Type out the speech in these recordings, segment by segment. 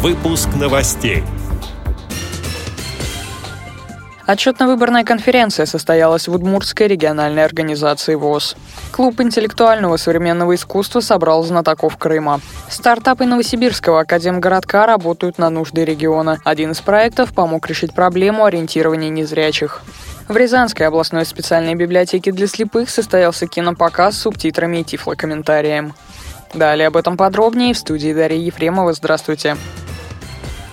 Выпуск новостей. Отчетно-выборная конференция состоялась в Удмуртской региональной организации ВОЗ. Клуб интеллектуального современного искусства собрал знатоков Крыма. Стартапы Новосибирского академгородка работают на нужды региона. Один из проектов помог решить проблему ориентирования незрячих. В Рязанской областной специальной библиотеке для слепых состоялся кинопоказ с субтитрами и тифлокомментарием. Далее об этом подробнее в студии Дарья Ефремова. Здравствуйте.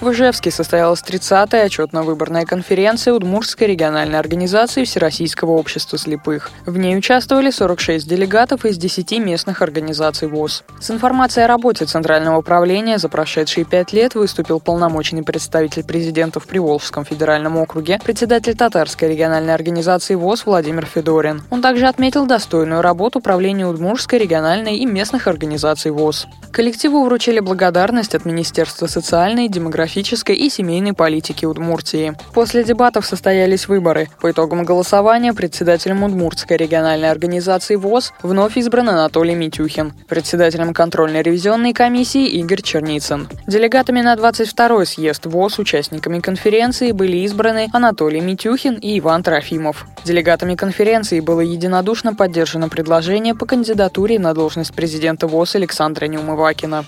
В Ижевске состоялась 30-я отчетно-выборная конференция Удмуртской региональной организации Всероссийского общества слепых. В ней участвовали 46 делегатов из 10 местных организаций ВОЗ. С информацией о работе Центрального управления за прошедшие пять лет выступил полномоченный представитель президента в Приволжском федеральном округе, председатель Татарской региональной организации ВОЗ Владимир Федорин. Он также отметил достойную работу управления Удмуртской региональной и местных организаций ВОЗ. Коллективу вручили благодарность от Министерства социальной и демографии демографической и семейной политики Удмуртии. После дебатов состоялись выборы. По итогам голосования председателем Удмуртской региональной организации ВОЗ вновь избран Анатолий Митюхин, председателем контрольно-ревизионной комиссии Игорь Черницын. Делегатами на 22-й съезд ВОЗ участниками конференции были избраны Анатолий Митюхин и Иван Трофимов. Делегатами конференции было единодушно поддержано предложение по кандидатуре на должность президента ВОЗ Александра Неумывакина.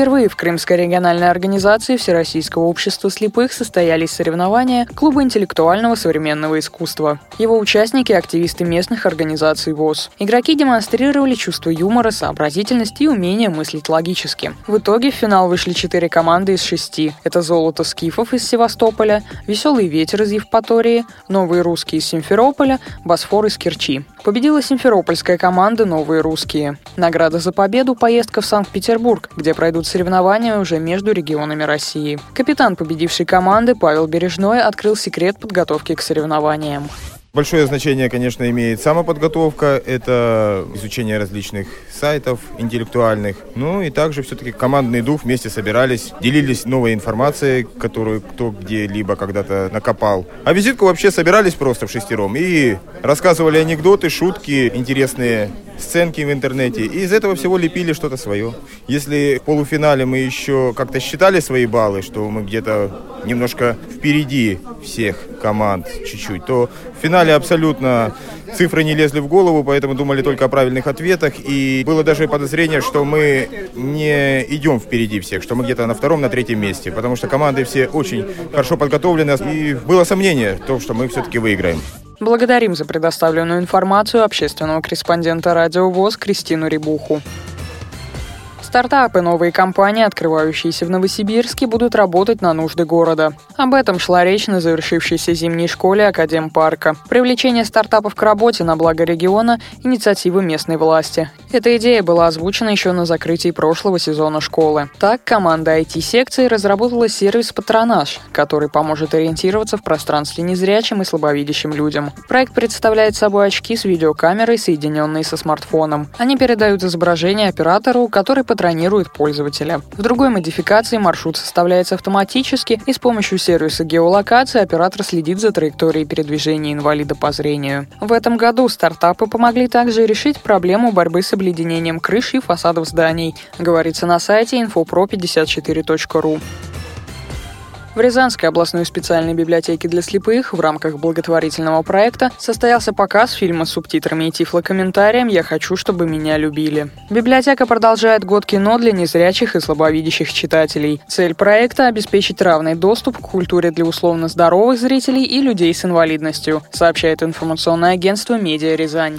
Впервые в Крымской региональной организации Всероссийского общества слепых состоялись соревнования Клуба интеллектуального современного искусства. Его участники – активисты местных организаций ВОЗ. Игроки демонстрировали чувство юмора, сообразительность и умение мыслить логически. В итоге в финал вышли четыре команды из шести. Это «Золото скифов» из Севастополя, «Веселый ветер» из Евпатории, «Новые русские» из Симферополя, «Босфор» из Керчи. Победила симферопольская команда «Новые русские». Награда за победу – поездка в Санкт-Петербург, где пройдут соревнования уже между регионами России. Капитан победившей команды Павел Бережной открыл секрет подготовки к соревнованиям. Большое значение, конечно, имеет самоподготовка, это изучение различных сайтов интеллектуальных. Ну и также все-таки командный дух, вместе собирались, делились новой информацией, которую кто где-либо когда-то накопал. А визитку вообще собирались просто в шестером и рассказывали анекдоты, шутки интересные сценки в интернете. И из этого всего лепили что-то свое. Если в полуфинале мы еще как-то считали свои баллы, что мы где-то немножко впереди всех команд чуть-чуть, то в финале абсолютно цифры не лезли в голову, поэтому думали только о правильных ответах. И было даже подозрение, что мы не идем впереди всех, что мы где-то на втором, на третьем месте, потому что команды все очень хорошо подготовлены. И было сомнение в том, что мы все-таки выиграем. Благодарим за предоставленную информацию общественного корреспондента Радио ВОЗ Кристину Рибуху. Стартапы, новые компании, открывающиеся в Новосибирске, будут работать на нужды города. Об этом шла речь на завершившейся зимней школе Академпарка. Привлечение стартапов к работе на благо региона – инициатива местной власти. Эта идея была озвучена еще на закрытии прошлого сезона школы. Так, команда IT-секции разработала сервис «Патронаж», который поможет ориентироваться в пространстве незрячим и слабовидящим людям. Проект представляет собой очки с видеокамерой, соединенные со смартфоном. Они передают изображение оператору, который под патронирует пользователя. В другой модификации маршрут составляется автоматически и с помощью сервиса геолокации оператор следит за траекторией передвижения инвалида по зрению. В этом году стартапы помогли также решить проблему борьбы с обледенением крыш и фасадов зданий, говорится на сайте infopro54.ru. В Рязанской областной специальной библиотеке для слепых в рамках благотворительного проекта состоялся показ фильма с субтитрами и тифлокомментарием «Я хочу, чтобы меня любили». Библиотека продолжает год кино для незрячих и слабовидящих читателей. Цель проекта – обеспечить равный доступ к культуре для условно здоровых зрителей и людей с инвалидностью, сообщает информационное агентство «Медиа Рязань».